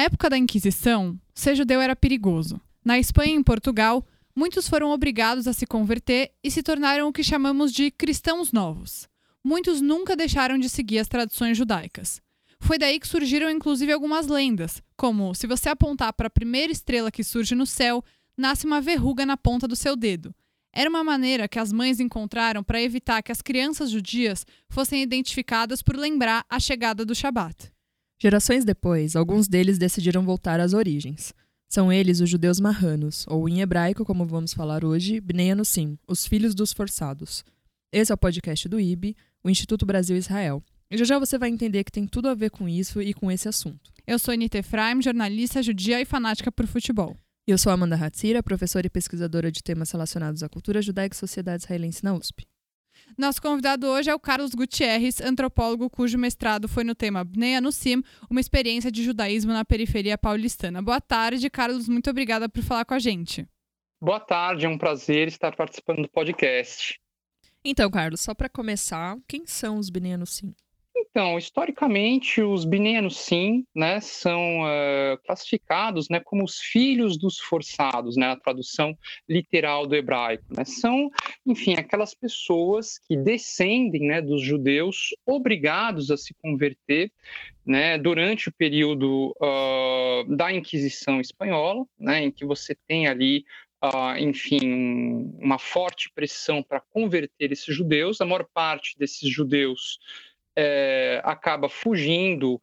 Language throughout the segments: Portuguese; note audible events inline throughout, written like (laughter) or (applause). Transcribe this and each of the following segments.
Na época da Inquisição, ser judeu era perigoso. Na Espanha e em Portugal, muitos foram obrigados a se converter e se tornaram o que chamamos de cristãos novos. Muitos nunca deixaram de seguir as tradições judaicas. Foi daí que surgiram inclusive algumas lendas, como se você apontar para a primeira estrela que surge no céu, nasce uma verruga na ponta do seu dedo. Era uma maneira que as mães encontraram para evitar que as crianças judias fossem identificadas por lembrar a chegada do Shabat. Gerações depois, alguns deles decidiram voltar às origens. São eles os judeus marranos, ou em hebraico, como vamos falar hoje, Bnei Anusim, os filhos dos forçados. Esse é o podcast do IB, o Instituto Brasil Israel. E já já você vai entender que tem tudo a ver com isso e com esse assunto. Eu sou Anita Efraim, jornalista judia e fanática por futebol. Eu sou Amanda Hatzira, professora e pesquisadora de temas relacionados à cultura judaica e sociedade israelense na USP. Nosso convidado hoje é o Carlos Gutierrez, antropólogo cujo mestrado foi no tema Bnei Anusim, uma experiência de judaísmo na periferia paulistana. Boa tarde, Carlos. Muito obrigada por falar com a gente. Boa tarde, é um prazer estar participando do podcast. Então, Carlos, só para começar, quem são os Bnei Anusim? Então, historicamente, os Bineanos, sim, né, são uh, classificados né, como os filhos dos forçados, né, a tradução literal do hebraico. Né, são, enfim, aquelas pessoas que descendem né, dos judeus obrigados a se converter né, durante o período uh, da Inquisição Espanhola, né, em que você tem ali Uh, enfim, uma forte pressão para converter esses judeus. A maior parte desses judeus é, acaba fugindo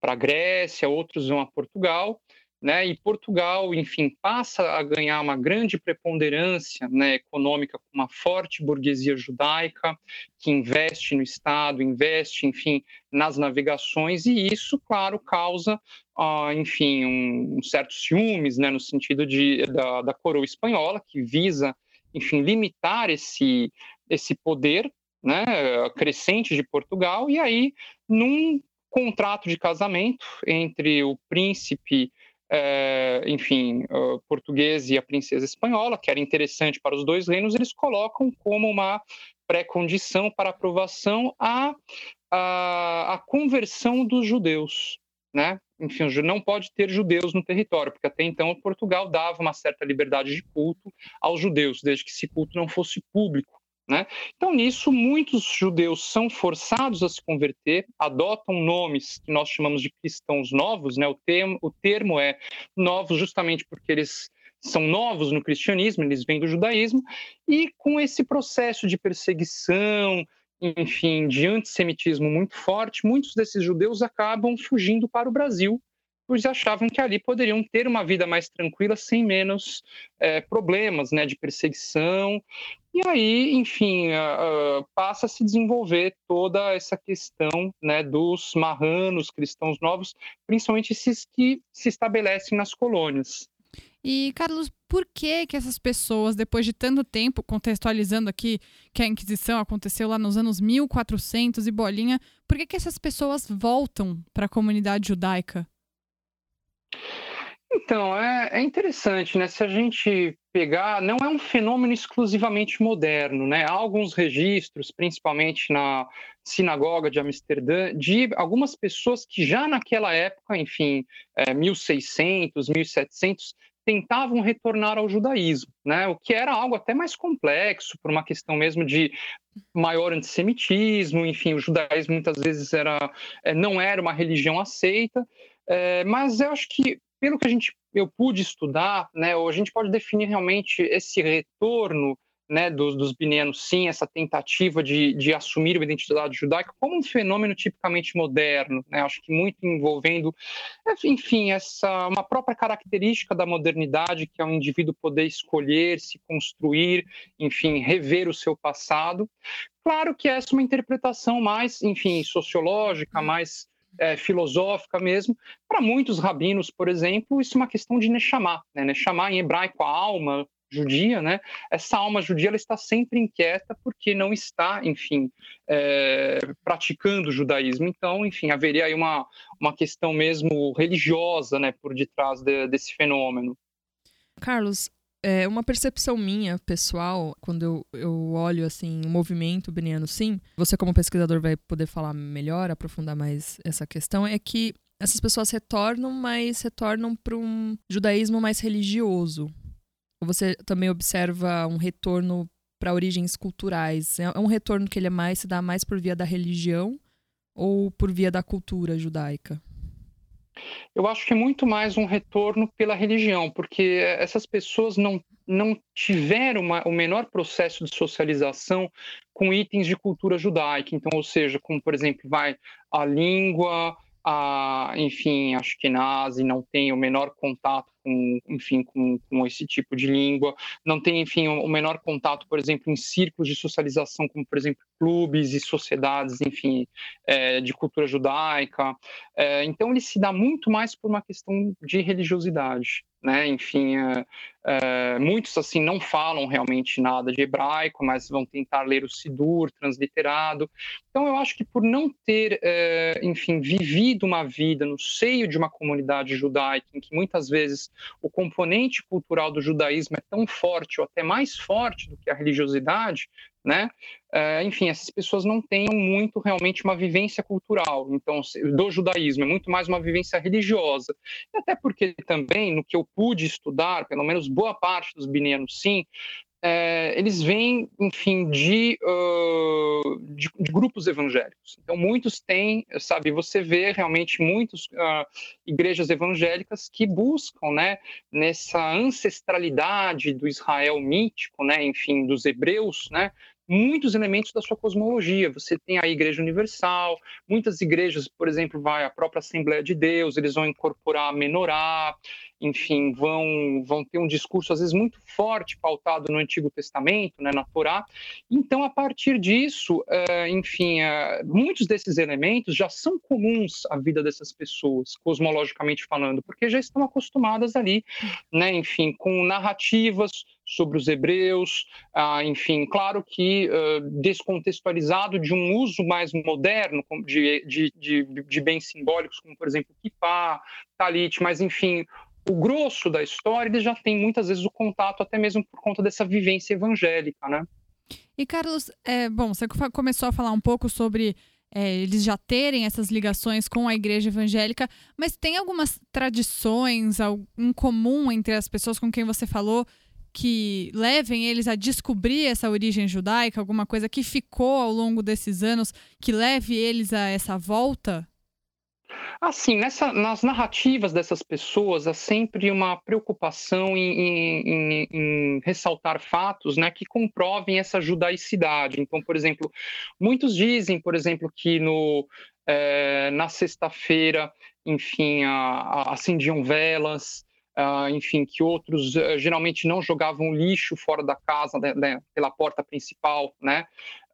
para a Grécia, outros vão a Portugal, né? E Portugal, enfim, passa a ganhar uma grande preponderância né, econômica com uma forte burguesia judaica que investe no Estado, investe, enfim, nas navegações e isso, claro, causa, uh, enfim, um, um certo ciúmes, né, no sentido de da, da coroa espanhola que visa, enfim, limitar esse esse poder né, crescente de Portugal, e aí, num contrato de casamento entre o príncipe, é, enfim, português e a princesa espanhola, que era interessante para os dois reinos, eles colocam como uma pré-condição para aprovação a, a, a conversão dos judeus. Né? Enfim, não pode ter judeus no território, porque até então Portugal dava uma certa liberdade de culto aos judeus, desde que esse culto não fosse público. Né? Então, nisso, muitos judeus são forçados a se converter, adotam nomes que nós chamamos de cristãos novos, né? o, termo, o termo é novos justamente porque eles são novos no cristianismo, eles vêm do judaísmo, e com esse processo de perseguição, enfim, de antissemitismo muito forte, muitos desses judeus acabam fugindo para o Brasil pois achavam que ali poderiam ter uma vida mais tranquila, sem menos é, problemas né, de perseguição. E aí, enfim, uh, passa a se desenvolver toda essa questão né, dos marranos, cristãos novos, principalmente esses que se estabelecem nas colônias. E, Carlos, por que que essas pessoas, depois de tanto tempo, contextualizando aqui que a Inquisição aconteceu lá nos anos 1400 e bolinha, por que que essas pessoas voltam para a comunidade judaica? Então, é, é, interessante, né? Se a gente pegar, não é um fenômeno exclusivamente moderno, né? Há alguns registros, principalmente na sinagoga de Amsterdã, de algumas pessoas que já naquela época, enfim, é, 1600, 1700, tentavam retornar ao judaísmo, né? O que era algo até mais complexo, por uma questão mesmo de maior antissemitismo, enfim, o judaísmo muitas vezes era, é, não era uma religião aceita, é, mas eu acho que pelo que a gente eu pude estudar, né, a gente pode definir realmente esse retorno né, dos, dos sim, essa tentativa de, de assumir uma identidade judaica como um fenômeno tipicamente moderno, né, acho que muito envolvendo, enfim, essa uma própria característica da modernidade, que é o indivíduo poder escolher, se construir, enfim, rever o seu passado. Claro que essa é uma interpretação mais, enfim, sociológica, mais é, filosófica mesmo. Para muitos rabinos, por exemplo, isso é uma questão de Neshama. Né? Neshama, em hebraico, a alma judia, né? Essa alma judia ela está sempre inquieta porque não está, enfim, é, praticando o judaísmo. Então, enfim, haveria aí uma, uma questão mesmo religiosa, né, por detrás de, desse fenômeno. Carlos, é uma percepção minha, pessoal, quando eu, eu olho assim o movimento beniano sim, você como pesquisador vai poder falar melhor, aprofundar mais essa questão, é que essas pessoas retornam, mas retornam para um judaísmo mais religioso. Você também observa um retorno para origens culturais? É um retorno que ele é mais se dá mais por via da religião ou por via da cultura judaica? Eu acho que é muito mais um retorno pela religião, porque essas pessoas não, não tiveram uma, o menor processo de socialização com itens de cultura judaica. Então, ou seja, como, por exemplo, vai a língua, a, enfim, acho que nazi não tem o menor contato com, enfim, com, com esse tipo de língua, não tem, enfim, o menor contato, por exemplo, em círculos de socialização, como, por exemplo, clubes e sociedades, enfim, é, de cultura judaica. É, então, ele se dá muito mais por uma questão de religiosidade né? Enfim, é, é, muitos assim não falam realmente nada de hebraico, mas vão tentar ler o Sidur transliterado. Então, eu acho que por não ter, é, enfim, vivido uma vida no seio de uma comunidade judaica, em que muitas vezes o componente cultural do judaísmo é tão forte ou até mais forte do que a religiosidade, né? Uh, enfim, essas pessoas não têm muito realmente uma vivência cultural, então do judaísmo é muito mais uma vivência religiosa. E até porque também no que eu pude estudar, pelo menos boa parte dos binianos sim, é, eles vêm, enfim, de, uh, de, de, grupos evangélicos. Então, muitos têm, sabe, você vê realmente muitas uh, igrejas evangélicas que buscam, né, nessa ancestralidade do Israel mítico, né, enfim, dos hebreus, né, muitos elementos da sua cosmologia. Você tem a Igreja Universal, muitas igrejas, por exemplo, vai a própria Assembleia de Deus, eles vão incorporar a menorá, enfim, vão, vão ter um discurso às vezes muito forte, pautado no Antigo Testamento, né, na Torá. Então, a partir disso, uh, enfim, uh, muitos desses elementos já são comuns à vida dessas pessoas, cosmologicamente falando, porque já estão acostumadas ali, né, enfim, com narrativas sobre os hebreus, ah, enfim, claro que uh, descontextualizado de um uso mais moderno de, de, de, de bens simbólicos, como, por exemplo, kippah, talit, mas, enfim, o grosso da história, ele já tem muitas vezes o contato, até mesmo por conta dessa vivência evangélica, né? E, Carlos, é, bom, você começou a falar um pouco sobre é, eles já terem essas ligações com a igreja evangélica, mas tem algumas tradições em comum entre as pessoas com quem você falou que levem eles a descobrir essa origem judaica, alguma coisa que ficou ao longo desses anos que leve eles a essa volta? Assim, nessa, nas narrativas dessas pessoas há sempre uma preocupação em, em, em, ressaltar fatos né, que comprovem essa judaicidade. Então, por exemplo, muitos dizem, por exemplo, que no, é, na sexta-feira, enfim, acendiam velas, uh, enfim, que outros uh, geralmente não jogavam lixo fora da casa, né, né, pela porta principal, né?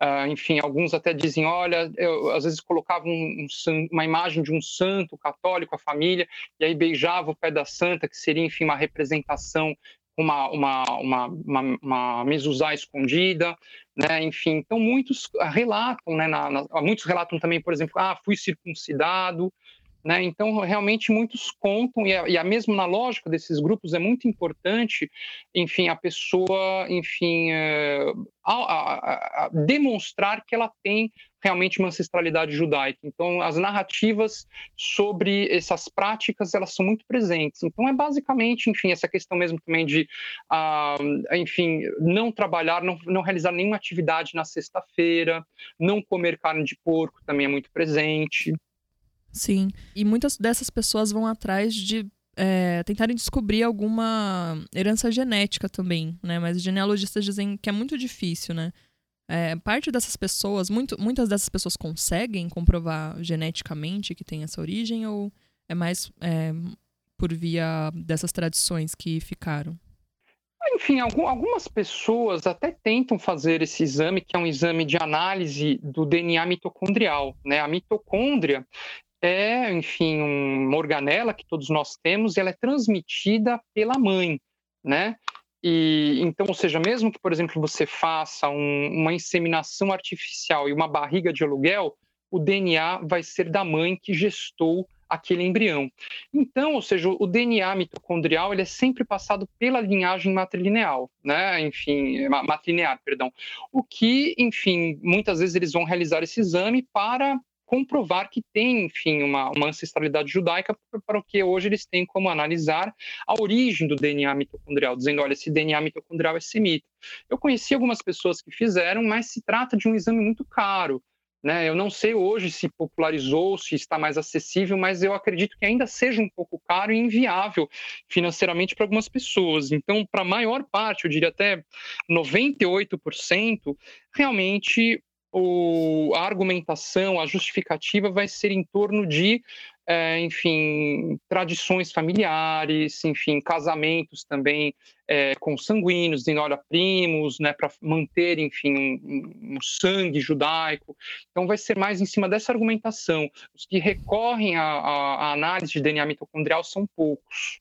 Uh, enfim, alguns até dizem, olha, eu, às vezes colocavam um, um, uma imagem de um santo católico, a família, e aí beijava o pé da santa, que seria, enfim, uma representação uma, uma, uma, uma, uma mezuzá escondida, né? enfim, então muitos relatam, né, na, na, muitos relatam também, por exemplo, ah, fui circuncidado, né? Então, realmente, muitos contam, e, a, e a mesmo na lógica desses grupos é muito importante, enfim, a pessoa, enfim, é, a, a, demonstrar que ela tem realmente uma ancestralidade judaica. Então, as narrativas sobre essas práticas, elas são muito presentes. Então, é basicamente, enfim, essa questão mesmo também de, uh, enfim, não trabalhar, não, não realizar nenhuma atividade na sexta-feira, não comer carne de porco também é muito presente. Sim. E muitas dessas pessoas vão atrás de é, tentarem descobrir alguma herança genética também, né? Mas genealogistas dizem que é muito difícil, né? É, parte dessas pessoas, muito, muitas dessas pessoas conseguem comprovar geneticamente que tem essa origem ou é mais é, por via dessas tradições que ficaram? Enfim, algumas pessoas até tentam fazer esse exame, que é um exame de análise do DNA mitocondrial. Né? A mitocôndria é, enfim, uma organela que todos nós temos ela é transmitida pela mãe, né? E então, ou seja, mesmo que, por exemplo, você faça um, uma inseminação artificial e uma barriga de aluguel, o DNA vai ser da mãe que gestou aquele embrião. Então, ou seja, o DNA mitocondrial ele é sempre passado pela linhagem matrilineal, né? Enfim, matrilinear, perdão. O que, enfim, muitas vezes eles vão realizar esse exame para comprovar que tem, enfim, uma, uma ancestralidade judaica para o que hoje eles têm como analisar a origem do DNA mitocondrial, dizendo, olha, esse DNA mitocondrial é semita. Eu conheci algumas pessoas que fizeram, mas se trata de um exame muito caro. Né? Eu não sei hoje se popularizou, se está mais acessível, mas eu acredito que ainda seja um pouco caro e inviável financeiramente para algumas pessoas. Então, para a maior parte, eu diria até 98%, realmente o, a argumentação, a justificativa vai ser em torno de é, enfim, tradições familiares, enfim, casamentos também é, consanguíneos, dizendo, olha, primos, né, para manter, enfim, um, um, sangue judaico. Então, vai ser mais em cima dessa argumentação. Os que recorrem à, análise de DNA mitocondrial são poucos.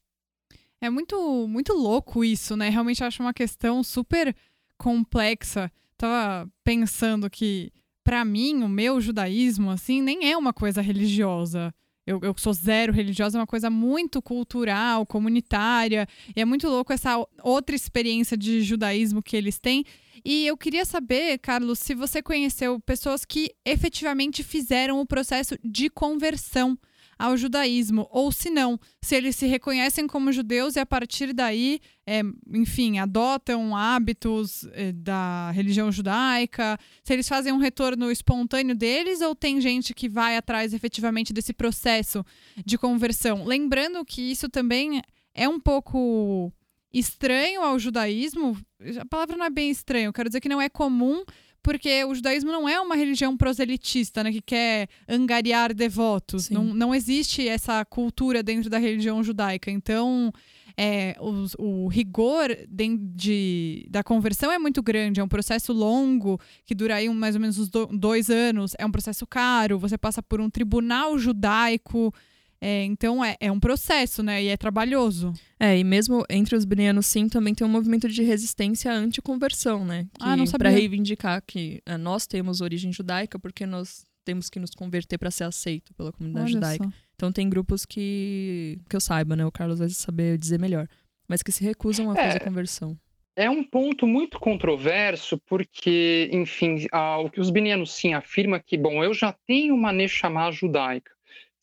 É muito, muito louco isso, né? Realmente acho uma questão super complexa. Tava pensando que, para mim, o meu judaísmo, assim, nem é uma coisa religiosa eu, eu sou zero religiosa, é uma coisa muito cultural, comunitária. E é muito louco essa outra experiência de judaísmo que eles têm. E eu queria saber, Carlos, se você conheceu pessoas que efetivamente fizeram o processo de conversão ao judaísmo, ou se não, se eles se reconhecem como judeus e a partir daí, é, enfim, adotam hábitos é, da religião judaica, se eles fazem um retorno espontâneo deles ou tem gente que vai atrás efetivamente desse processo de conversão. Lembrando que isso também é um pouco estranho ao judaísmo, a palavra não é bem estranho, quero dizer que não é comum porque o judaísmo não é uma religião proselitista, né, que quer angariar devotos. Não, não existe essa cultura dentro da religião judaica. Então, é, o, o, rigor de, de, da conversão é muito grande, é um processo longo, que dura aí um, mais ou menos uns dois anos, é um processo caro, você passa por um tribunal judaico. É, então é, é um processo, né? E é trabalhoso. É, e mesmo entre os brenianos, sim, também tem um movimento de resistência anti-conversão, né? Que, ah, não sabia. Pra reivindicar que é, nós temos origem judaica porque nós temos que nos converter para ser aceito pela comunidade Olha judaica. Só. Então tem grupos que, que eu saiba, né? O Carlos vai saber dizer melhor. Mas que se recusam a é, fazer conversão. É um ponto muito controverso, porque, enfim, ah, o que os binianos sim afirma que, bom, eu já tenho uma Neshama judaica.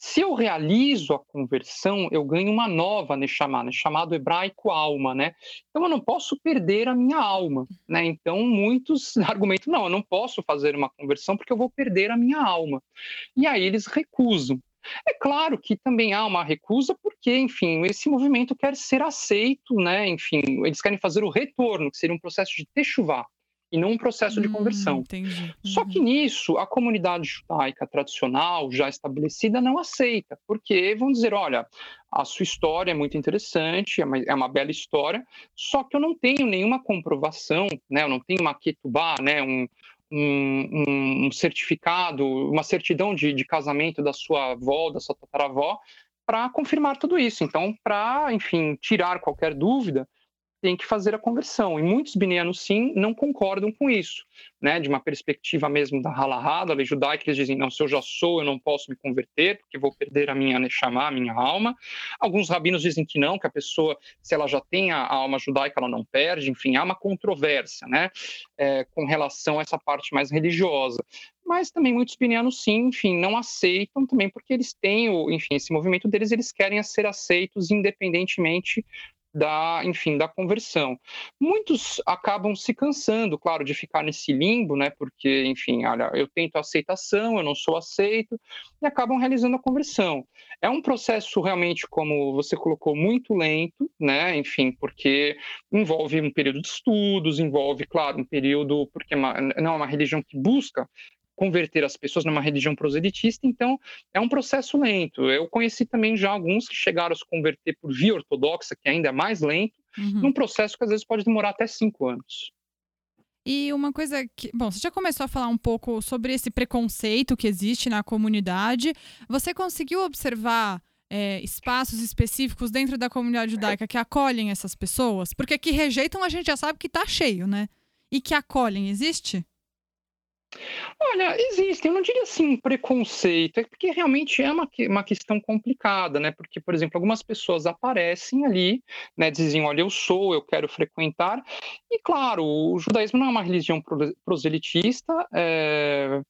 Se eu realizo a conversão, eu ganho uma nova Neshama, né, chamado hebraico alma, né? Então eu não posso perder a minha alma, né? Então muitos (laughs) argumentam, não, eu não posso fazer uma conversão porque eu vou perder a minha alma. E aí eles recusam. É claro que também há uma recusa, porque, enfim, esse movimento quer ser aceito, né? Enfim, eles querem fazer o retorno, que seria um processo de techuvá e não um processo de conversão. Hum, Só que nisso, a comunidade judaica tradicional, já estabelecida, não aceita, porque vão dizer: olha, a sua história é muito interessante, é uma, é uma bela história, só que eu não tenho nenhuma comprovação, né? eu não tenho uma ketubá, né? um, um, um, certificado, uma certidão de, de casamento da sua avó, da sua tataravó, para confirmar tudo isso. Então, para, enfim, tirar qualquer dúvida, tem que fazer a conversão. E muitos binianos, sim, não concordam com isso. Né? De uma perspectiva mesmo da halahá, da lei judaica, eles dizem, não, se eu já sou, eu não posso me converter, porque vou perder a minha neshama, a minha alma. Alguns rabinos dizem que não, que a pessoa, se ela já tem a alma judaica, ela não perde. Enfim, há uma controvérsia né? É, com relação a essa parte mais religiosa mas também muitos binianos sim, enfim, não aceitam também porque eles têm, o, enfim, esse movimento deles, eles querem ser aceitos independentemente da, enfim, da conversão. Muitos acabam se cansando, claro, de ficar nesse limbo, né? Porque, enfim, olha, eu tento aceitação, eu não sou aceito, e acabam realizando a conversão. É um processo realmente, como você colocou, muito lento, né? Enfim, porque envolve um período de estudos, envolve, claro, um período, porque é não é uma religião que busca converter as pessoas numa religião proselitista, então é um processo lento. Eu conheci também já alguns que chegaram a se converter por via ortodoxa, que ainda é mais lento, uhum. num processo que às vezes pode demorar até cinco anos. E uma coisa que. Bom, você já começou a falar um pouco sobre esse preconceito que existe na comunidade. Você conseguiu observar é, espaços específicos dentro da comunidade judaica que acolhem essas pessoas? Porque que rejeitam a gente já sabe que está cheio, né? E que acolhem, existe? Olha, existe, eu não diria assim preconceito, é porque realmente é uma, uma questão complicada, né? Porque, por exemplo, algumas pessoas aparecem ali, né? Dizem, olha, eu sou, eu quero frequentar. E, claro, o judaísmo não é uma religião proselitista, é,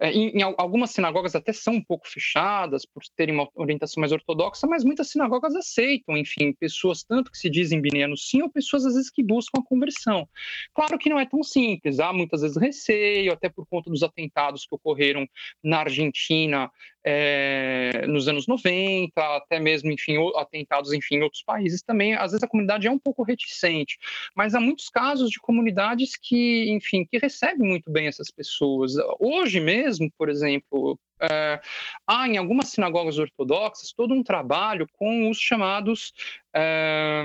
em, em, algumas sinagogas até são um pouco fechadas por terem uma orientação mais ortodoxa, mas muitas sinagogas aceitam, enfim, pessoas tanto que se dizem binianos sim, ou pessoas às vezes que buscam a conversão. Claro que não é tão simples, há muitas vezes receio, até por conta dos atentados que ocorreram na Argentina é, nos anos 90, até mesmo, enfim, atentados enfim, em outros países também. Às vezes a comunidade é um pouco reticente, mas há muitos casos de comunidades que, enfim, que recebem muito bem essas pessoas. Hoje mesmo, por exemplo, é, há em algumas sinagogas ortodoxas todo um trabalho com os chamados é,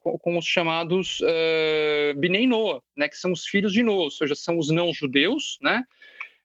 com, os chamados é, Bnei Noah, né, que são os filhos de Noah, ou seja, são os não judeus, né,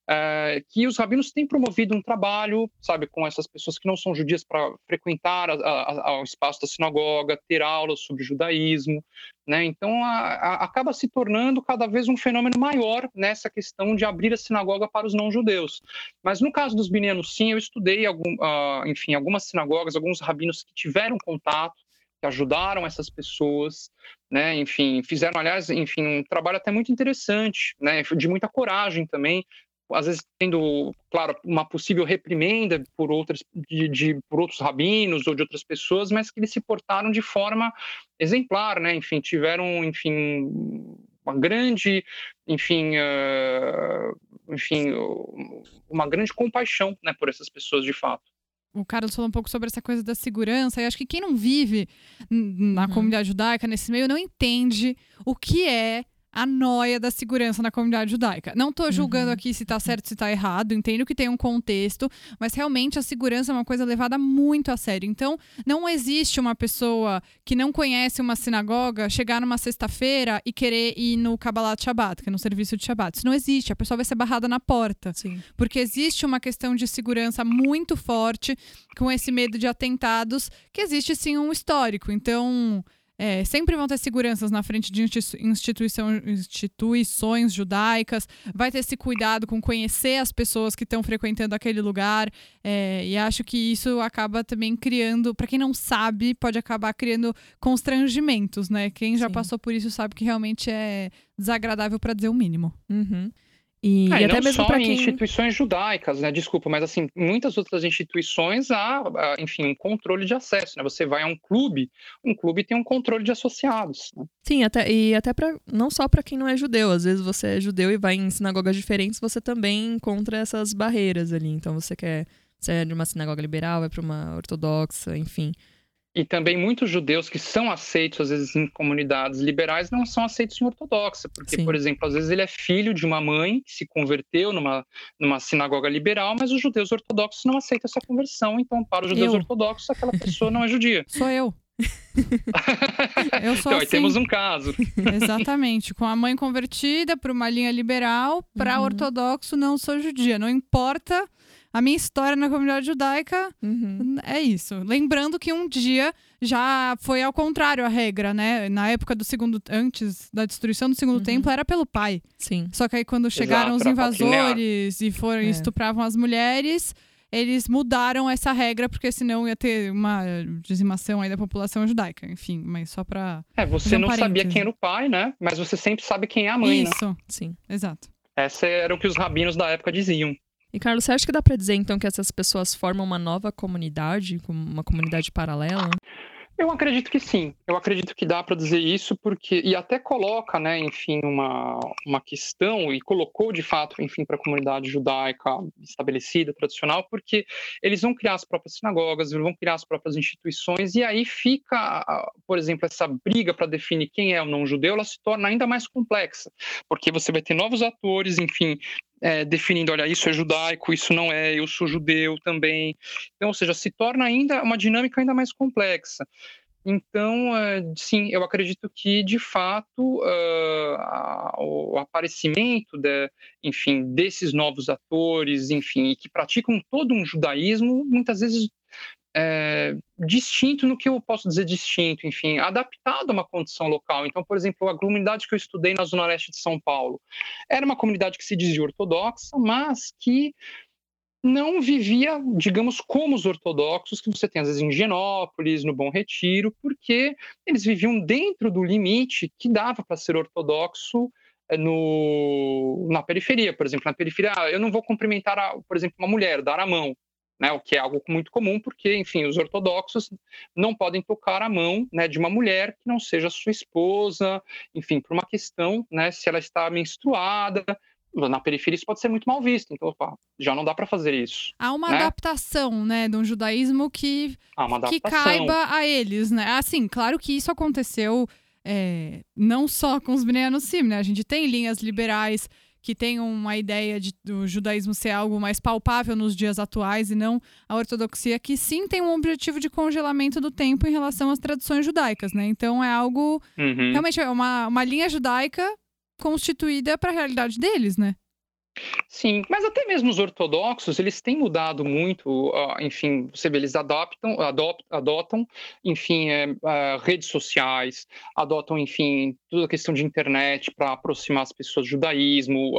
é, que os rabinos têm promovido um trabalho, sabe, com essas pessoas que não são judias para frequentar o espaço da sinagoga, ter aulas sobre judaísmo, né? Então a, a, acaba se tornando cada vez um fenômeno maior nessa questão de abrir a sinagoga para os não judeus. Mas no caso dos binianos, sim, eu estudei algum, uh, enfim, algumas sinagogas, alguns rabinos que tiveram contato que ajudaram essas pessoas, né? Enfim, fizeram, aliás, enfim, um trabalho até muito interessante, né? De muita coragem também, às vezes tendo, claro, uma possível reprimenda por outras de, de, por outros rabinos ou de outras pessoas, mas que eles se portaram de forma exemplar, né? Enfim, tiveram, enfim, uma grande, enfim, uh, enfim, uma grande compaixão, né, por essas pessoas de fato o Carlos falou um pouco sobre essa coisa da segurança, e acho que quem não vive na uhum. comunidade judaica, nesse meio, não entende o que é a noia da segurança na comunidade judaica. Não estou julgando uhum. aqui se está certo, se está errado, entendo que tem um contexto, mas realmente a segurança é uma coisa levada muito a sério. Então, não existe uma pessoa que não conhece uma sinagoga chegar numa sexta-feira e querer ir no Kabbalat Shabbat, que é no serviço de Shabbat. Isso não existe, a pessoa vai ser barrada na porta. Sim. Porque existe uma questão de segurança muito forte com esse medo de atentados, que existe sim um histórico. Então, é, sempre vão ter seguranças na frente de instituições judaicas, vai ter esse cuidado com conhecer as pessoas que estão frequentando aquele lugar, é, e acho que isso acaba também criando, para quem não sabe, pode acabar criando constrangimentos, né? Quem já Sim. passou por isso sabe que realmente é desagradável para dizer o mínimo. Uhum. E, e até mesmo para quem... instituições judaicas, né? Desculpa, mas assim, muitas outras instituições há, enfim, um controle de acesso, né? Você vai a um clube, um clube tem um controle de associados. Né? Sim, até e até para não só para quem não é judeu, às vezes você é judeu e vai em sinagogas diferentes, você também encontra essas barreiras ali. Então você quer, você é de uma sinagoga liberal, vai para uma ortodoxa, enfim e também muitos judeus que são aceitos, às vezes, em comunidades liberais, não são aceitos em ortodoxa, porque, Sim. por exemplo, às vezes ele é filho de uma mãe que se converteu numa, numa sinagoga liberal, mas os judeus ortodoxos não aceitam essa conversão, então, para os judeus eu. ortodoxos, aquela pessoa não é judia. (laughs) Sou eu. (laughs) eu sou então, assim. temos um caso. Exatamente. Com a mãe convertida para uma linha liberal, para uhum. ortodoxo, não sou judia. Não importa a minha história na comunidade judaica uhum. é isso. Lembrando que um dia já foi ao contrário a regra, né? Na época do segundo. Antes da destruição do segundo uhum. templo, era pelo pai. Sim. Só que aí quando chegaram Exato, os invasores e foram é. estupravam as mulheres. Eles mudaram essa regra, porque senão ia ter uma dizimação aí da população judaica. Enfim, mas só pra. É, você não sabia quem era o pai, né? Mas você sempre sabe quem é a mãe, Isso. né? Sim, exato. Essa era o que os rabinos da época diziam. E Carlos, você acha que dá para dizer então que essas pessoas formam uma nova comunidade, uma comunidade paralela? Eu acredito que sim. Eu acredito que dá para dizer isso porque e até coloca, né, enfim, uma, uma questão e colocou de fato, enfim, para a comunidade judaica estabelecida, tradicional, porque eles vão criar as próprias sinagogas, vão criar as próprias instituições e aí fica, por exemplo, essa briga para definir quem é o não judeu, ela se torna ainda mais complexa, porque você vai ter novos atores, enfim, é, definindo, olha, isso é judaico, isso não é, eu sou judeu também. Então, ou seja, se torna ainda uma dinâmica ainda mais complexa. Então, uh, sim, eu acredito que, de fato, o aparecimento, de, enfim, desses novos atores, enfim, que praticam todo um judaísmo, muitas vezes é, distinto no que eu posso dizer distinto, enfim, adaptado a uma condição local. Então, por exemplo, a comunidade que eu estudei na Zona Leste de São Paulo era uma comunidade que se dizia ortodoxa, mas que não vivia, digamos, como os ortodoxos que você tem às vezes em Genópolis, no Bom Retiro, porque eles viviam dentro do limite que dava para ser ortodoxo no, na periferia, por exemplo, na periferia, ah, eu não vou cumprimentar, por exemplo, uma mulher, dar a mão, né, o que é algo muito comum, porque, enfim, os ortodoxos não podem tocar a mão né, de uma mulher que não seja sua esposa, enfim, por uma questão, né, se ela está menstruada, na periferia isso pode ser muito mal visto, então opa, já não dá para fazer isso. Há uma né? adaptação, né, um judaísmo que, que caiba a eles, né? Assim, claro que isso aconteceu é, não só com os Bnei Sim, né? A gente tem linhas liberais que tem uma ideia de, do judaísmo ser algo mais palpável nos dias atuais e não a ortodoxia, que sim tem um objetivo de congelamento do tempo em relação às tradições judaicas, né? Então é algo. Uhum. Realmente é uma, uma linha judaica constituída para a realidade deles, né? Sim, mas até mesmo os ortodoxos, eles têm mudado muito, enfim, você vê, eles adaptam, adotam, adotam enfim, é, é, redes sociais, adotam, enfim, toda a questão de internet para aproximar as pessoas do judaísmo,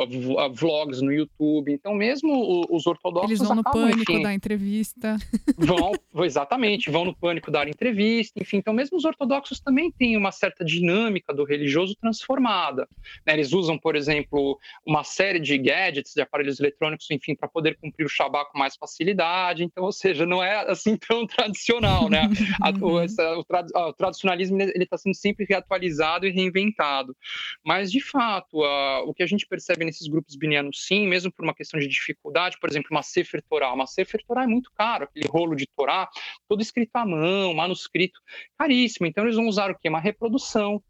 vlogs no YouTube, então mesmo os ortodoxos Eles vão no acabam, pânico enfim, dar entrevista. (laughs) Vão, exatamente, vão no pânico dar entrevista, enfim, então mesmo os ortodoxos também têm uma certa dinâmica do religioso transformada, né? eles usam, por exemplo, uma série de gadgets gadgets, de aparelhos eletrônicos, enfim, para poder cumprir o Shabbat com mais facilidade. Então, ou seja, não é assim tão (laughs) tradicional, né? A, o, essa, o, o, tradicionalismo ele está sendo sempre reatualizado e reinventado. Mas, de fato, a, o que a gente percebe nesses grupos binianos, sim, mesmo por uma questão de dificuldade, por exemplo, uma Sefer Torah. Uma Sefer Torah é muito caro, aquele rolo de Torá, todo escrito à mão, manuscrito, caríssimo. Então, eles vão usar o quê? Uma reprodução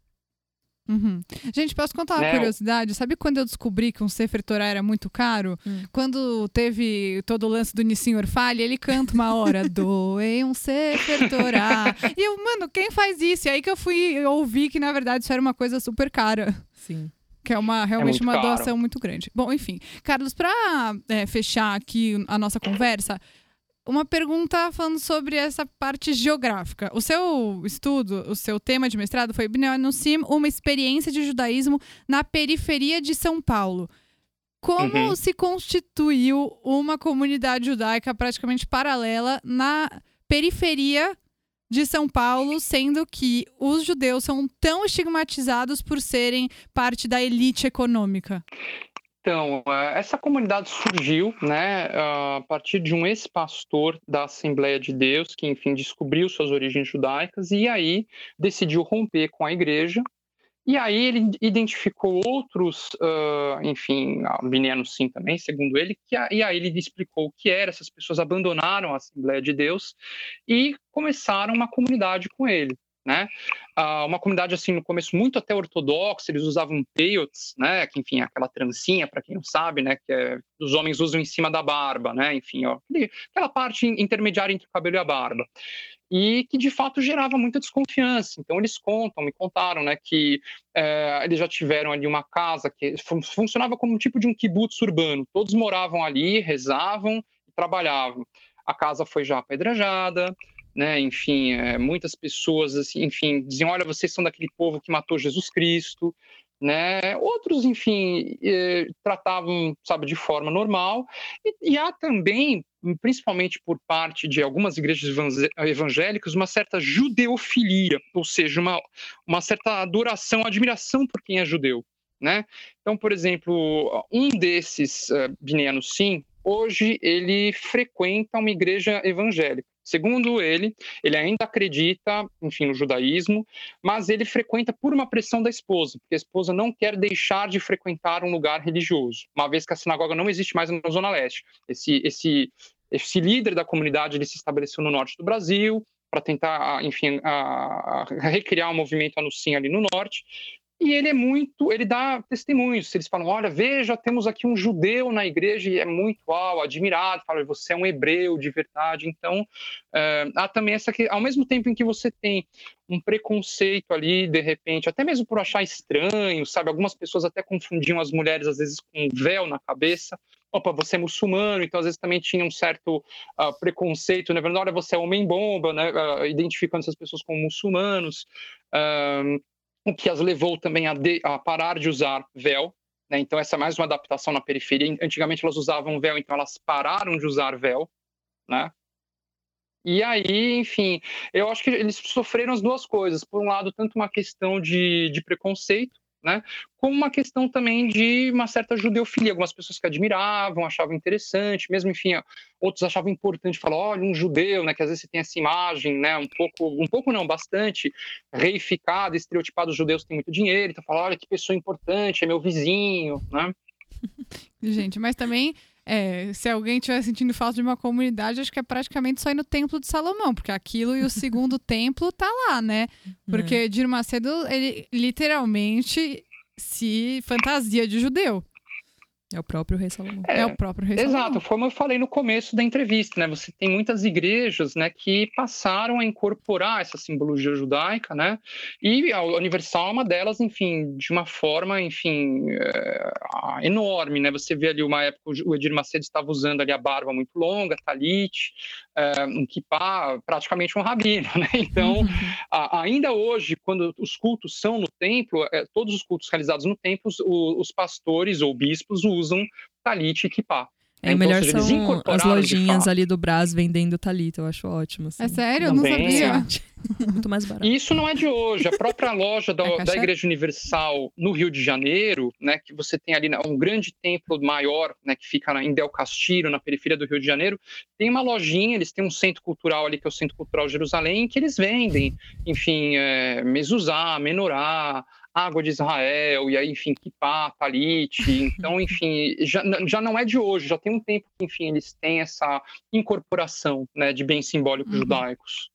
Uhum. Gente, posso contar uma curiosidade? Sabe quando eu descobri que um Sefer Torah era muito caro? Hum. Quando teve todo o lance do Nissim Orfalha, ele canta uma hora, (laughs) doei um Sefer Torah. e eu, mano, quem faz isso? E aí que eu fui ouvir que, na verdade, isso era uma coisa super cara. Sim. Que é uma, realmente é uma caro. doação muito grande. Bom, enfim. Carlos, para é, fechar aqui a nossa conversa, uma pergunta falando sobre essa parte geográfica. O seu estudo, o seu tema de mestrado foi Sim, uma experiência de judaísmo na periferia de São Paulo. Como uhum. se constituiu uma comunidade judaica praticamente paralela na periferia de São Paulo, sendo que os judeus são tão estigmatizados por serem parte da elite econômica? Então, é, essa comunidade surgiu né, a partir de um ex-pastor da Assembleia de Deus, que, enfim, descobriu suas origens judaicas e aí decidiu romper com a igreja. E aí ele identificou outros, uh, enfim, albinianos sim também, segundo ele, que, e aí ele explicou o que era, essas pessoas abandonaram a Assembleia de Deus e começaram uma comunidade com ele né? Ah, uma comunidade assim no começo muito até ortodoxa, eles usavam peyotes, né? Que enfim, aquela trancinha para quem não sabe, né? Que é, os homens usam em cima da barba, né? Enfim, ó, aquela parte intermediária entre o cabelo e a barba. E que de fato gerava muita desconfiança. Então eles contam, me contaram, né, que é, eles já tiveram ali uma casa que funcionava como um tipo de um kibutz urbano. Todos moravam ali, rezavam trabalhavam. A casa foi já apedrejada, né? Enfim, é, muitas pessoas, assim, enfim, diziam: olha, vocês são daquele povo que matou Jesus Cristo, né? Outros, enfim, eh, tratavam, sabe, de forma normal. E, e, há também, principalmente por parte de algumas igrejas evangélicas, uma certa judeofilia, ou seja, uma, uma certa adoração, admiração por quem é judeu, né? Então, por exemplo, um desses uh, sim, hoje ele frequenta uma igreja evangélica. Segundo ele, ele ainda acredita, enfim, no judaísmo, mas ele frequenta por uma pressão da esposa, porque a esposa não quer deixar de frequentar um lugar religioso, uma vez que a sinagoga não existe mais na Zona Leste. Esse, esse, esse líder da comunidade ele se estabeleceu no norte do Brasil, para tentar, enfim, a, a recriar o um movimento Anucim ali no norte, e ele é muito, ele dá testemunhos. Eles falam: olha, veja, temos aqui um judeu na igreja e é muito uau, admirado. Fala, você é um hebreu de verdade. Então, uh, há também essa que, ao mesmo tempo em que você tem um preconceito ali, de repente, até mesmo por achar estranho, sabe? Algumas pessoas até confundiam as mulheres às vezes com um véu na cabeça. Opa, você é muçulmano, então às vezes também tinha um certo uh, preconceito, né? Olha, você é homem-bomba, né? Uh, identificando essas pessoas como muçulmanos. Uh, que as levou também a, de, a parar de usar véu. Né? Então, essa é mais uma adaptação na periferia. Antigamente elas usavam véu, então elas pararam de usar véu. Né? E aí, enfim, eu acho que eles sofreram as duas coisas. Por um lado, tanto uma questão de, de preconceito, né? Como uma questão também de uma certa judeofilia, algumas pessoas que admiravam, achavam interessante, mesmo enfim, outros achavam importante falar, olha, um judeu, né? Que às vezes você tem essa imagem, né? Um pouco, um pouco não, bastante reificada, estereotipada, os judeus têm muito dinheiro, então fala, olha que pessoa importante, é meu vizinho, né? (laughs) Gente, mas também é, se alguém estiver sentindo falta de uma comunidade, acho que é praticamente só ir no Templo de Salomão, porque aquilo e o segundo (laughs) templo tá lá, né? Porque é. Dir Macedo, ele literalmente se fantasia de judeu. É o próprio rei Salomão. É, é o próprio rei Salomão. Exato, como eu falei no começo da entrevista, né? Você tem muitas igrejas, né, que passaram a incorporar essa simbologia judaica, né? E a Universal é uma delas, enfim, de uma forma, enfim, é, enorme, né? Você vê ali uma época o Edir Macedo estava usando ali a barba muito longa, talit, um kippah, praticamente um rabino, (laughs) né? Então, uhum. a, ainda hoje, quando os cultos são no templo, é, todos os cultos realizados no templo, os, os pastores ou bispos usam talit e kippah. É, então, melhor seja, são as lojinhas ali do Brás vendendo Talita, eu acho ótimo. Assim. É sério? Eu não sabia. (laughs) Muito mais barato. E isso não é de hoje. A própria loja (laughs) da, é da, Igreja Universal no Rio de Janeiro, né, que você tem ali um grande templo maior, né, que fica em Del Castillo, na periferia do Rio de Janeiro, tem uma lojinha, eles têm um centro cultural ali, que é o Centro Cultural Jerusalém, que eles vendem, enfim, é, mezuzá, menorá, água de Israel, e aí, enfim, Kippah, Talit. Então, (laughs) enfim, já, já não é de hoje, já tem um tempo que, enfim, eles têm essa incorporação né, de bens simbólicos uhum. judaicos.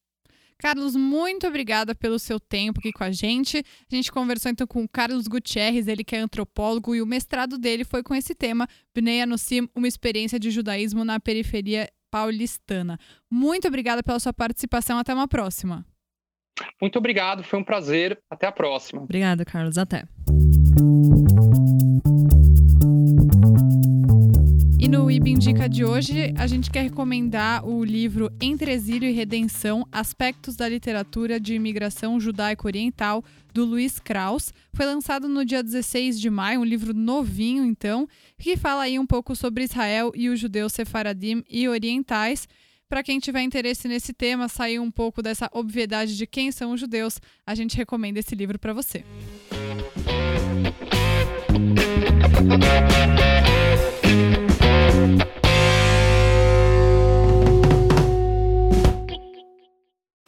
Carlos, muito obrigada pelo seu tempo aqui com a gente. A gente conversou então com o Carlos Gutierrez, ele que é antropólogo, e o mestrado dele foi com esse tema, Bnei Anossim, uma experiência de judaísmo na periferia paulistana. Muito obrigada pela sua participação, até uma próxima. Muito obrigado, foi um prazer. Até a próxima. Obrigada, Carlos. Até. E no IB Indica de hoje, a gente quer recomendar o livro Entre Exílio e Redenção: Aspectos da Literatura de Imigração Judaico-Oriental, do Luiz Kraus. Foi lançado no dia 16 de maio, um livro novinho, então, que fala aí um pouco sobre Israel e os judeus sefaradim e orientais. Para quem tiver interesse nesse tema, sair um pouco dessa obviedade de quem são os judeus, a gente recomenda esse livro para você. Música